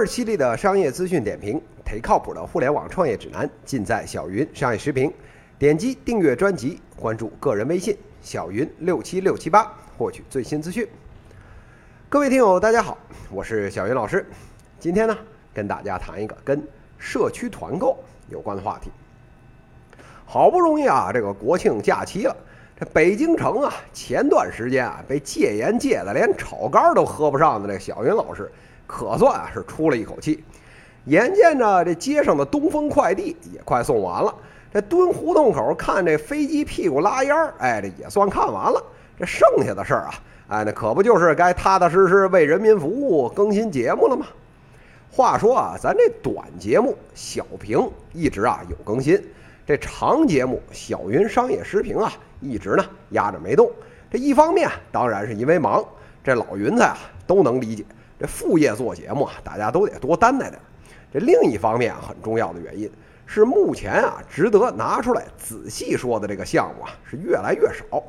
儿犀利的商业资讯点评，忒靠谱的互联网创业指南，尽在小云商业时评。点击订阅专辑，关注个人微信小云六七六七八，获取最新资讯。各位听友，大家好，我是小云老师。今天呢，跟大家谈一个跟社区团购有关的话题。好不容易啊，这个国庆假期了，这北京城啊，前段时间啊，被戒严戒的连炒肝都喝不上的这小云老师。可算是出了一口气，眼见着这街上的东风快递也快送完了，这蹲胡同口看这飞机屁股拉烟儿，哎，这也算看完了。这剩下的事儿啊，哎，那可不就是该踏踏实实为人民服务、更新节目了吗？话说啊，咱这短节目小平一直啊有更新，这长节目小云商业时评啊一直呢压着没动。这一方面当然是因为忙，这老云彩啊都能理解。这副业做节目啊，大家都得多担待点。这另一方面啊，很重要的原因是，目前啊，值得拿出来仔细说的这个项目啊，是越来越少。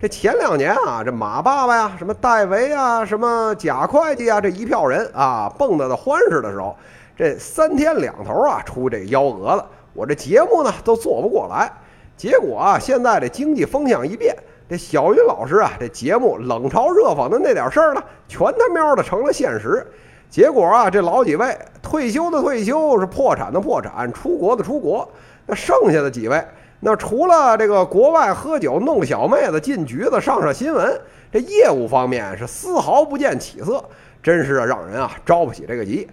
这前两年啊，这马爸爸呀，什么戴维啊，什么贾会计啊，这一票人啊，蹦跶的欢实的时候，这三天两头啊出这幺蛾子，我这节目呢都做不过来。结果啊，现在这经济风向一变。这小云老师啊，这节目冷嘲热讽的那点事儿呢，全他喵的成了现实。结果啊，这老几位退休的退休，是破产的破产，出国的出国。那剩下的几位，那除了这个国外喝酒弄小妹子进局子上上新闻，这业务方面是丝毫不见起色，真是让人啊着不起这个急。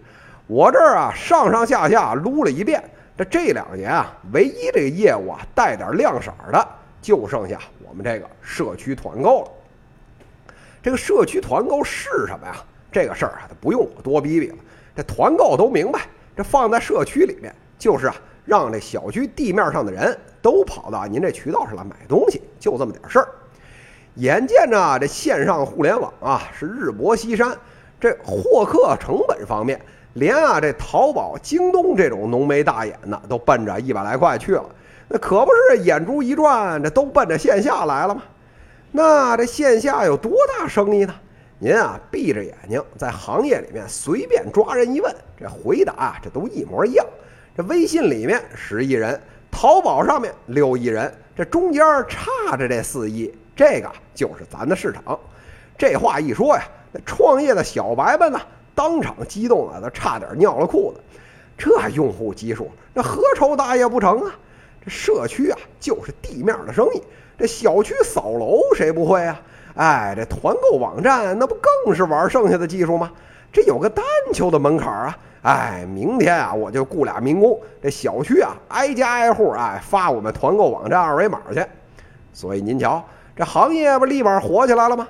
我这儿啊上上下下撸了一遍，这这两年啊，唯一这个业务啊带点亮色的，就剩下。我们这个社区团购了，这个社区团购是什么呀？这个事儿啊，不用我多逼逼了。这团购都明白，这放在社区里面，就是啊，让这小区地面上的人都跑到您这渠道上来买东西，就这么点事儿。眼见着这线上互联网啊是日薄西山，这获客成本方面，连啊这淘宝、京东这种浓眉大眼的都奔着一百来块去了。那可不是眼珠一转，这都奔着线下来了吗？那这线下有多大生意呢？您啊，闭着眼睛在行业里面随便抓人一问，这回答啊这都一模一样。这微信里面十亿人，淘宝上面六亿人，这中间差着这四亿，这个就是咱的市场。这话一说呀，那创业的小白们呢，当场激动的都差点尿了裤子。这用户基数，那何愁大业不成啊？社区啊，就是地面的生意。这小区扫楼谁不会啊？哎，这团购网站那不更是玩剩下的技术吗？这有个单求的门槛啊！哎，明天啊，我就雇俩民工，这小区啊，挨家挨户哎发我们团购网站二维码去。所以您瞧，这行业不立马火起来了吗？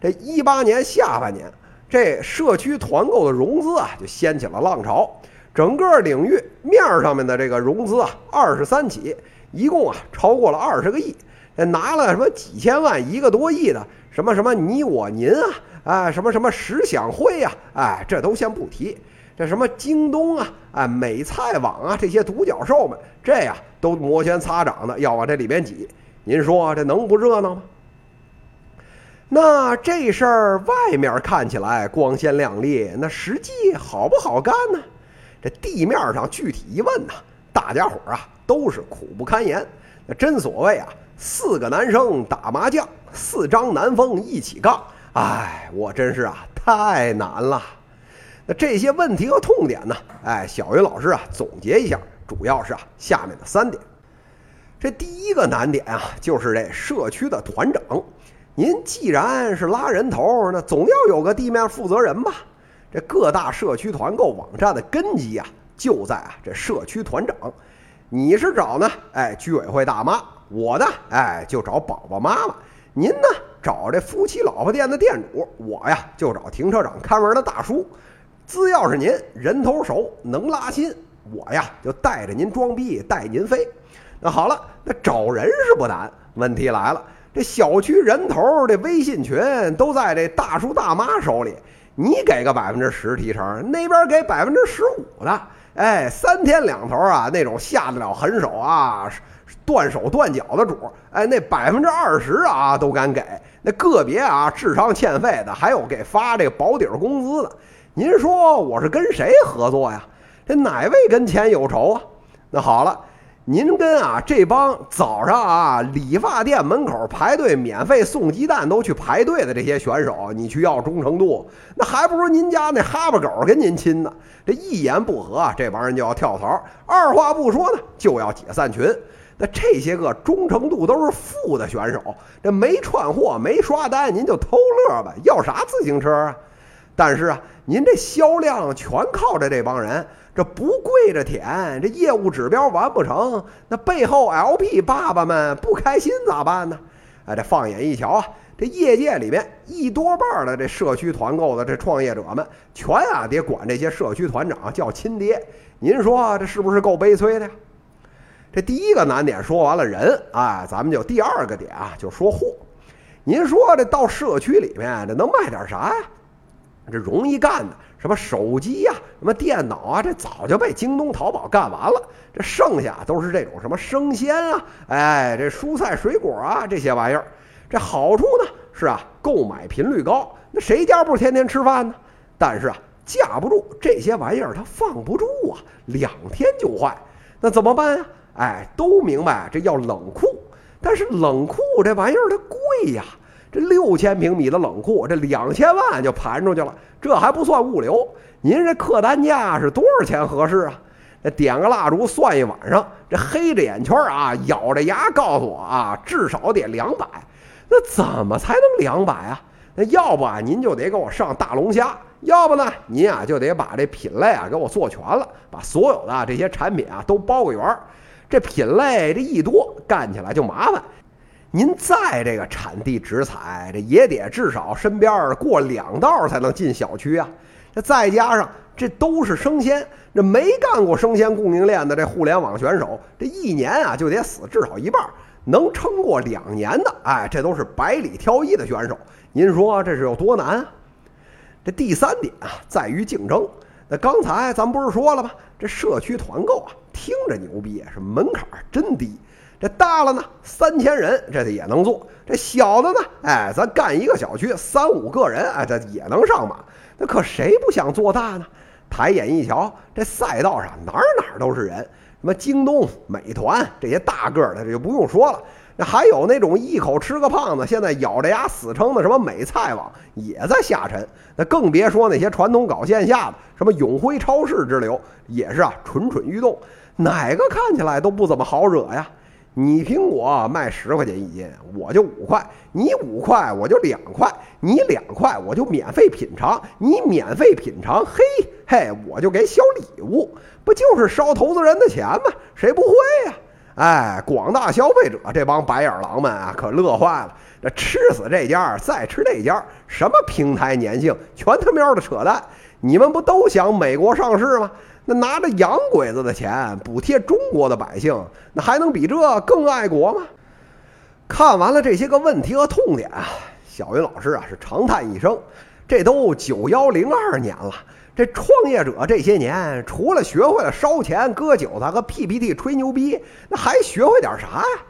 这一八年下半年，这社区团购的融资啊，就掀起了浪潮。整个领域面上面的这个融资啊，二十三起，一共啊超过了二十个亿，拿了什么几千万、一个多亿的什么什么你我您啊，啊什么什么十享会呀，哎，这都先不提，这什么京东啊、啊美菜网啊这些独角兽们，这呀都摩拳擦掌的要往这里边挤，您说这能不热闹吗？那这事儿外面看起来光鲜亮丽，那实际好不好干呢？这地面上具体一问呐，大家伙儿啊都是苦不堪言。那真所谓啊，四个男生打麻将，四张南风一起杠。哎，我真是啊太难了。那这些问题和痛点呢？哎，小云老师啊总结一下，主要是啊下面的三点。这第一个难点啊，就是这社区的团长。您既然是拉人头，那总要有个地面负责人吧？这各大社区团购网站的根基啊，就在啊这社区团长。你是找呢？哎，居委会大妈；我呢，哎，就找宝宝妈妈。您呢，找这夫妻老婆店的店主；我呀，就找停车场看门的大叔。只要是您人头熟，能拉新，我呀就带着您装逼，带您飞。那好了，那找人是不难，问题来了，这小区人头这微信群都在这大叔大妈手里。你给个百分之十提成，那边给百分之十五的，哎，三天两头啊，那种下得了狠手啊，断手断脚的主，哎，那百分之二十啊都敢给，那个别啊智商欠费的，还有给发这个保底工资的，您说我是跟谁合作呀？这哪位跟钱有仇啊？那好了。您跟啊这帮早上啊理发店门口排队免费送鸡蛋都去排队的这些选手，你去要忠诚度，那还不如您家那哈巴狗跟您亲呢。这一言不合啊，这帮人就要跳槽，二话不说呢就要解散群。那这些个忠诚度都是负的选手，这没串货没刷单，您就偷乐吧，要啥自行车啊？但是啊，您这销量全靠着这帮人。这不跪着舔，这业务指标完不成，那背后 LP 爸爸们不开心咋办呢？哎，这放眼一瞧啊，这业界里面一多半的这社区团购的这创业者们，全啊得管这些社区团长叫亲爹。您说这是不是够悲催的呀？这第一个难点说完了人，哎，咱们就第二个点啊，就说货。您说这到社区里面，这能卖点啥呀？这容易干的。什么手机呀，什么电脑啊，这早就被京东、淘宝干完了。这剩下都是这种什么生鲜啊，哎，这蔬菜水果啊这些玩意儿。这好处呢是啊，购买频率高。那谁家不是天天吃饭呢？但是啊，架不住这些玩意儿它放不住啊，两天就坏。那怎么办呀？哎，都明白这要冷库，但是冷库这玩意儿它贵呀。这六千平米的冷库，这两千万就盘出去了，这还不算物流。您这客单价是多少钱合适啊？这点个蜡烛算一晚上，这黑着眼圈啊，咬着牙告诉我啊，至少得两百。那怎么才能两百啊？那要不啊，您就得给我上大龙虾；要不呢，您啊就得把这品类啊给我做全了，把所有的这些产品啊都包个圆儿。这品类这一多，干起来就麻烦。您在这个产地直采，这也得至少身边过两道才能进小区啊。这再加上这都是生鲜，这没干过生鲜供应链的这互联网选手，这一年啊就得死至少一半。能撑过两年的，哎，这都是百里挑一的选手。您说这是有多难啊？这第三点啊，在于竞争。那刚才咱不是说了吗？这社区团购啊，听着牛逼，是门槛真低。这大了呢，三千人这也能做；这小的呢，哎，咱干一个小区三五个人，哎，这也能上马。那可谁不想做大呢？抬眼一瞧，这赛道上哪哪都是人，什么京东、美团这些大个的，这就不用说了。那还有那种一口吃个胖子，现在咬着牙死撑的什么美菜网也在下沉。那更别说那些传统搞线下的，什么永辉超市之流，也是啊蠢蠢欲动。哪个看起来都不怎么好惹呀？你苹果卖十块钱一斤，我就五块；你五块，我就两块；你两块，我就免费品尝；你免费品尝，嘿嘿，我就给小礼物，不就是烧投资人的钱吗？谁不会呀？哎，广大消费者这帮白眼狼们啊，可乐坏了！这吃死这家，再吃那家，什么平台粘性，全他喵的扯淡！你们不都想美国上市吗？那拿着洋鬼子的钱补贴中国的百姓，那还能比这更爱国吗？看完了这些个问题和痛点啊，小云老师啊是长叹一声：这都九幺零二年了，这创业者这些年除了学会了烧钱、割韭菜和 PPT 吹牛逼，那还学会点啥呀？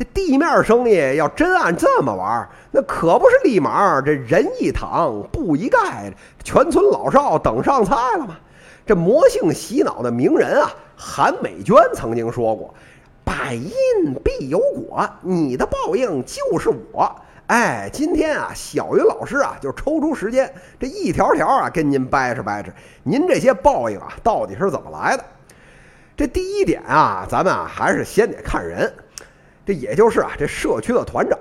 这地面生意要真按这么玩，那可不是立马这人一躺布一盖，全村老少等上菜了吗？这魔性洗脑的名人啊，韩美娟曾经说过：“百因必有果，你的报应就是我。”哎，今天啊，小云老师啊，就抽出时间，这一条条啊，跟您掰扯掰扯，您这些报应啊，到底是怎么来的？这第一点啊，咱们啊，还是先得看人，这也就是啊，这社区的团长，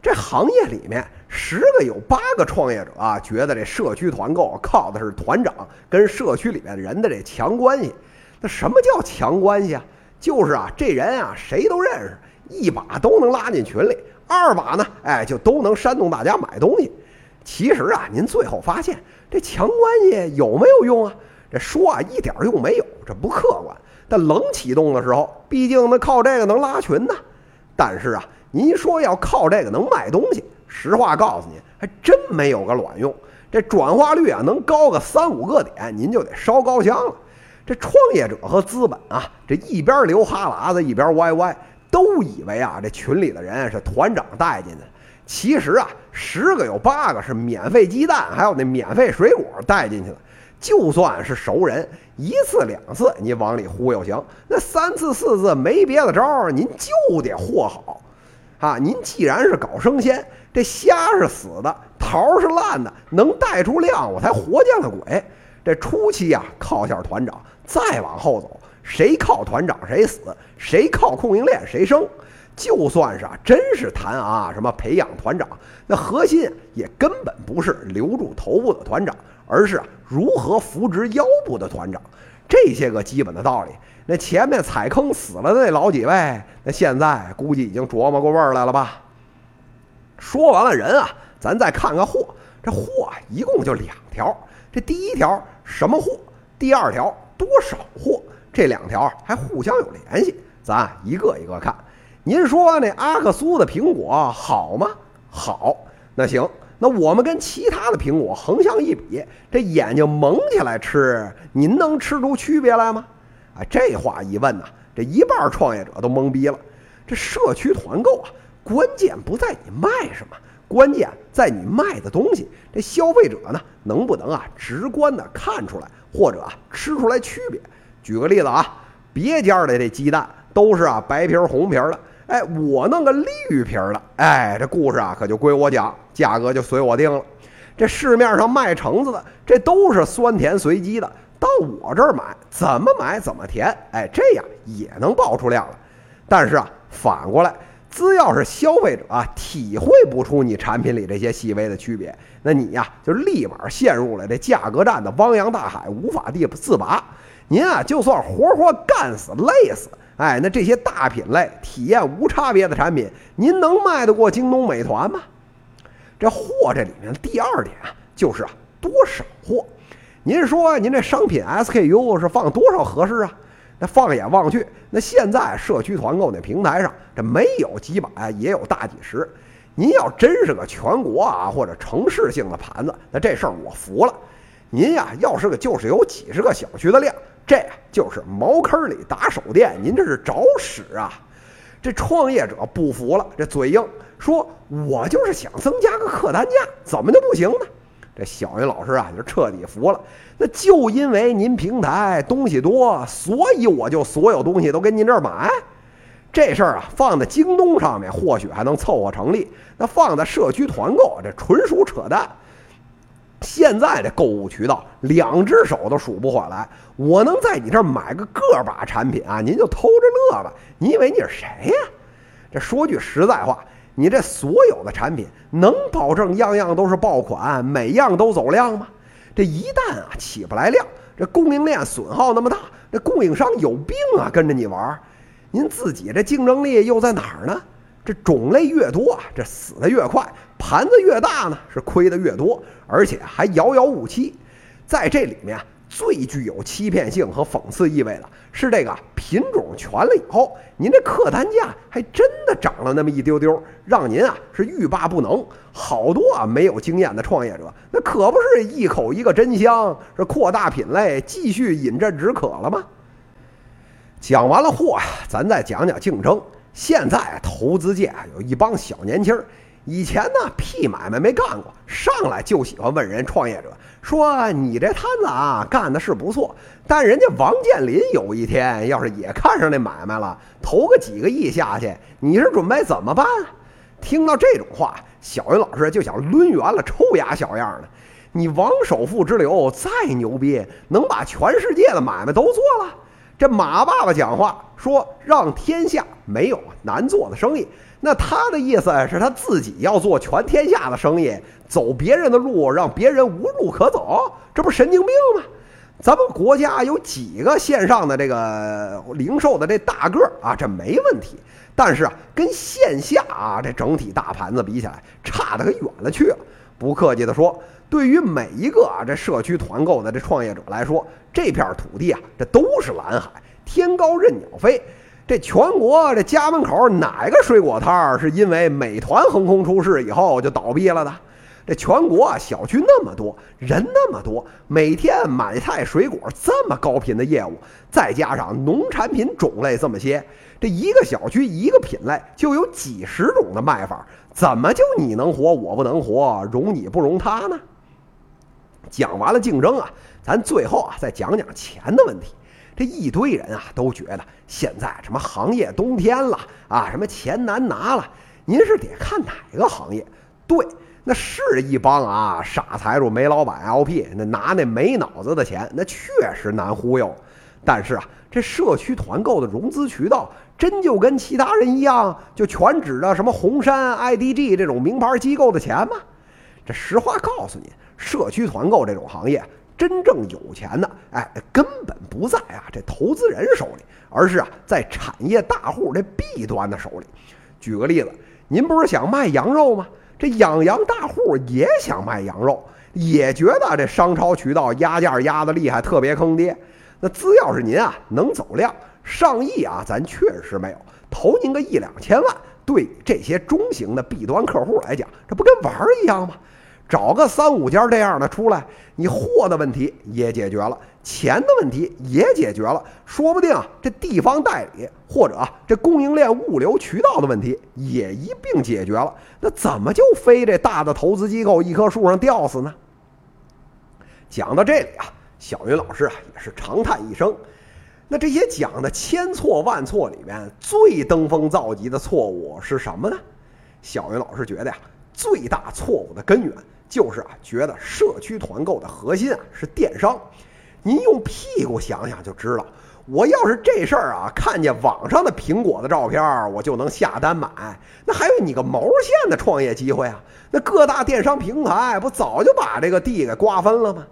这行业里面。十个有八个创业者啊，觉得这社区团购靠的是团长跟社区里面人的这强关系。那什么叫强关系啊？就是啊，这人啊谁都认识，一把都能拉进群里，二把呢，哎，就都能煽动大家买东西。其实啊，您最后发现这强关系有没有用啊？这说啊一点用没有，这不客观。但冷启动的时候，毕竟那靠这个能拉群呢。但是啊，您说要靠这个能卖东西？实话告诉您，还真没有个卵用。这转化率啊，能高个三五个点，您就得烧高香了。这创业者和资本啊，这一边流哈喇子一边歪歪，都以为啊，这群里的人是团长带进的。其实啊，十个有八个是免费鸡蛋，还有那免费水果带进去的。就算是熟人，一次两次你往里忽悠。行，那三次四次没别的招儿，您就得和好。啊，您既然是搞生鲜，这虾是死的，桃是烂的，能带出量，我才活见了鬼。这初期啊，靠下团长，再往后走，谁靠团长谁死，谁靠供应链谁生。就算是啊，真是谈啊什么培养团长，那核心也根本不是留住头部的团长，而是如何扶植腰部的团长。这些个基本的道理，那前面踩坑死了的那老几位，那现在估计已经琢磨过味儿来了吧？说完了人啊，咱再看看货。这货啊，一共就两条。这第一条什么货？第二条多少货？这两条还互相有联系，咱一个一个看。您说那阿克苏的苹果好吗？好，那行，那我们跟其他的苹果横向一比，这眼睛蒙起来吃，您能吃出区别来吗？啊，这话一问呐，这一半创业者都懵逼了。这社区团购啊，关键不在你卖什么，关键在你卖的东西。这消费者呢，能不能啊直观的看出来，或者啊吃出来区别？举个例子啊，别家的这鸡蛋都是啊白皮红皮的。哎，我弄个绿皮儿的，哎，这故事啊可就归我讲，价格就随我定了。这市面上卖橙子的，这都是酸甜随机的，到我这儿买，怎么买怎么甜，哎，这样也能爆出量来。但是啊，反过来，只要是消费者啊体会不出你产品里这些细微的区别，那你呀就立马陷入了这价格战的汪洋大海，无法地自拔。您啊，就算活活干死、累死。哎，那这些大品类、体验无差别的产品，您能卖得过京东、美团吗？这货这里面第二点啊，就是啊多少货。您说您这商品 SKU 是放多少合适啊？那放眼望去，那现在社区团购那平台上，这没有几百也有大几十。您要真是个全国啊或者城市性的盘子，那这事儿我服了。您呀，要是个就是有几十个小区的量。这就是茅坑里打手电，您这是找屎啊！这创业者不服了，这嘴硬说：“我就是想增加个客单价，怎么就不行呢？”这小云老师啊，就彻底服了。那就因为您平台东西多，所以我就所有东西都跟您这儿买。这事儿啊，放在京东上面或许还能凑合成立，那放在社区团购，这纯属扯淡。现在这购物渠道，两只手都数不过来。我能在你这儿买个个把产品啊，您就偷着乐吧。你以为你是谁呀？这说句实在话，你这所有的产品能保证样样都是爆款，每样都走量吗？这一旦啊起不来量，这供应链损耗那么大，这供应商有病啊，跟着你玩。您自己这竞争力又在哪儿呢？这种类越多，这死的越快；盘子越大呢，是亏的越多，而且还遥遥无期。在这里面最具有欺骗性和讽刺意味的是，这个品种全了以后，您这客单价还真的涨了那么一丢丢，让您啊是欲罢不能。好多啊没有经验的创业者，那可不是一口一个真香，是扩大品类，继续饮鸩止渴了吗？讲完了货呀，咱再讲讲竞争。现在投资界有一帮小年轻儿，以前呢屁买卖没干过，上来就喜欢问人创业者说：“你这摊子啊干的是不错，但人家王健林有一天要是也看上那买卖了，投个几个亿下去，你是准备怎么办？”听到这种话，小云老师就想抡圆了抽牙小样的。你王首富之流再牛逼，能把全世界的买卖都做了？这马爸爸讲话说：“让天下没有难做的生意。”那他的意思是他自己要做全天下的生意，走别人的路，让别人无路可走，这不神经病吗？咱们国家有几个线上的这个零售的这大个儿啊，这没问题。但是啊，跟线下啊这整体大盘子比起来，差得可远了去了。不客气的说。对于每一个啊这社区团购的这创业者来说，这片土地啊，这都是蓝海，天高任鸟飞。这全国这家门口哪个水果摊儿是因为美团横空出世以后就倒闭了的？这全国啊小区那么多，人那么多，每天买菜水果这么高频的业务，再加上农产品种类这么些，这一个小区一个品类就有几十种的卖法，怎么就你能活我不能活，容你不容他呢？讲完了竞争啊，咱最后啊再讲讲钱的问题。这一堆人啊都觉得现在什么行业冬天了啊，什么钱难拿了。您是得看哪个行业？对，那是一帮啊傻财主、煤老板、LP，那拿那没脑子的钱，那确实难忽悠。但是啊，这社区团购的融资渠道，真就跟其他人一样，就全指着什么红杉、IDG 这种名牌机构的钱吗？这实话告诉你，社区团购这种行业，真正有钱的，哎，根本不在啊这投资人手里，而是啊在产业大户这 B 端的手里。举个例子。您不是想卖羊肉吗？这养羊大户也想卖羊肉，也觉得这商超渠道压价压的厉害，特别坑爹。那只要是您啊能走量，上亿啊，咱确实没有，投您个一两千万，对这些中型的 B 端客户来讲，这不跟玩儿一样吗？找个三五家这样的出来，你货的问题也解决了，钱的问题也解决了，说不定啊，这地方代理或者啊这供应链物流渠道的问题也一并解决了。那怎么就非这大的投资机构一棵树上吊死呢？讲到这里啊，小云老师啊也是长叹一声。那这些讲的千错万错里面，最登峰造极的错误是什么呢？小云老师觉得呀，最大错误的根源。就是啊，觉得社区团购的核心啊是电商。您用屁股想想就知道。我要是这事儿啊，看见网上的苹果的照片，我就能下单买，那还有你个毛线的创业机会啊？那各大电商平台不早就把这个地给瓜分了吗？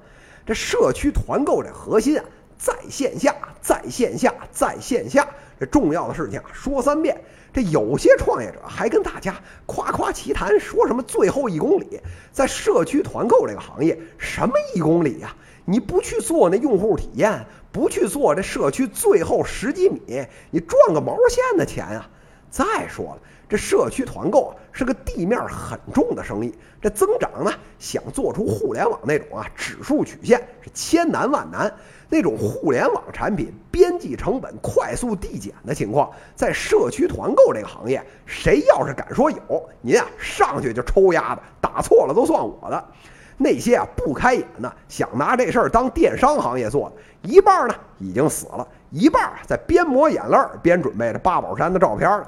这社区团购这核心啊，在线下，在线下，在线下。这重要的事情啊，说三遍。这有些创业者还跟大家夸夸其谈，说什么最后一公里，在社区团购这个行业，什么一公里呀？你不去做那用户体验，不去做这社区最后十几米，你赚个毛线的钱啊！再说了，这社区团购啊是个地面很重的生意，这增长呢，想做出互联网那种啊指数曲线是千难万难。那种互联网产品边际成本快速递减的情况，在社区团购这个行业，谁要是敢说有，您啊上去就抽丫的，打错了都算我的。那些啊不开眼的，想拿这事儿当电商行业做的，一半呢已经死了，一半在边抹眼泪儿边准备着八宝山的照片呢。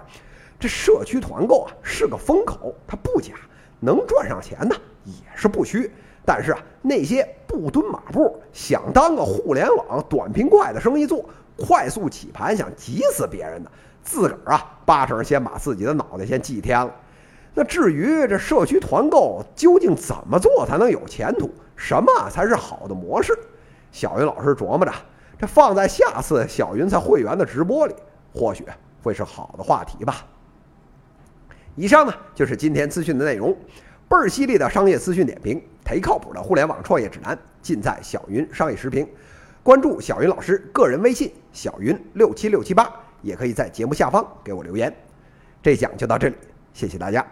这社区团购啊是个风口，它不假，能赚上钱呢也是不虚。但是啊，那些不蹲马步、想当个互联网短平快的生意做、快速起盘想急死别人的，自个儿啊八成先把自己的脑袋先祭天了。那至于这社区团购究竟怎么做才能有前途，什么才是好的模式？小云老师琢磨着，这放在下次小云在会员的直播里，或许会是好的话题吧。以上呢就是今天资讯的内容。倍儿犀利的商业资讯点评，忒靠谱的互联网创业指南，尽在小云商业时评。关注小云老师个人微信小云六七六七八，也可以在节目下方给我留言。这讲就到这里，谢谢大家。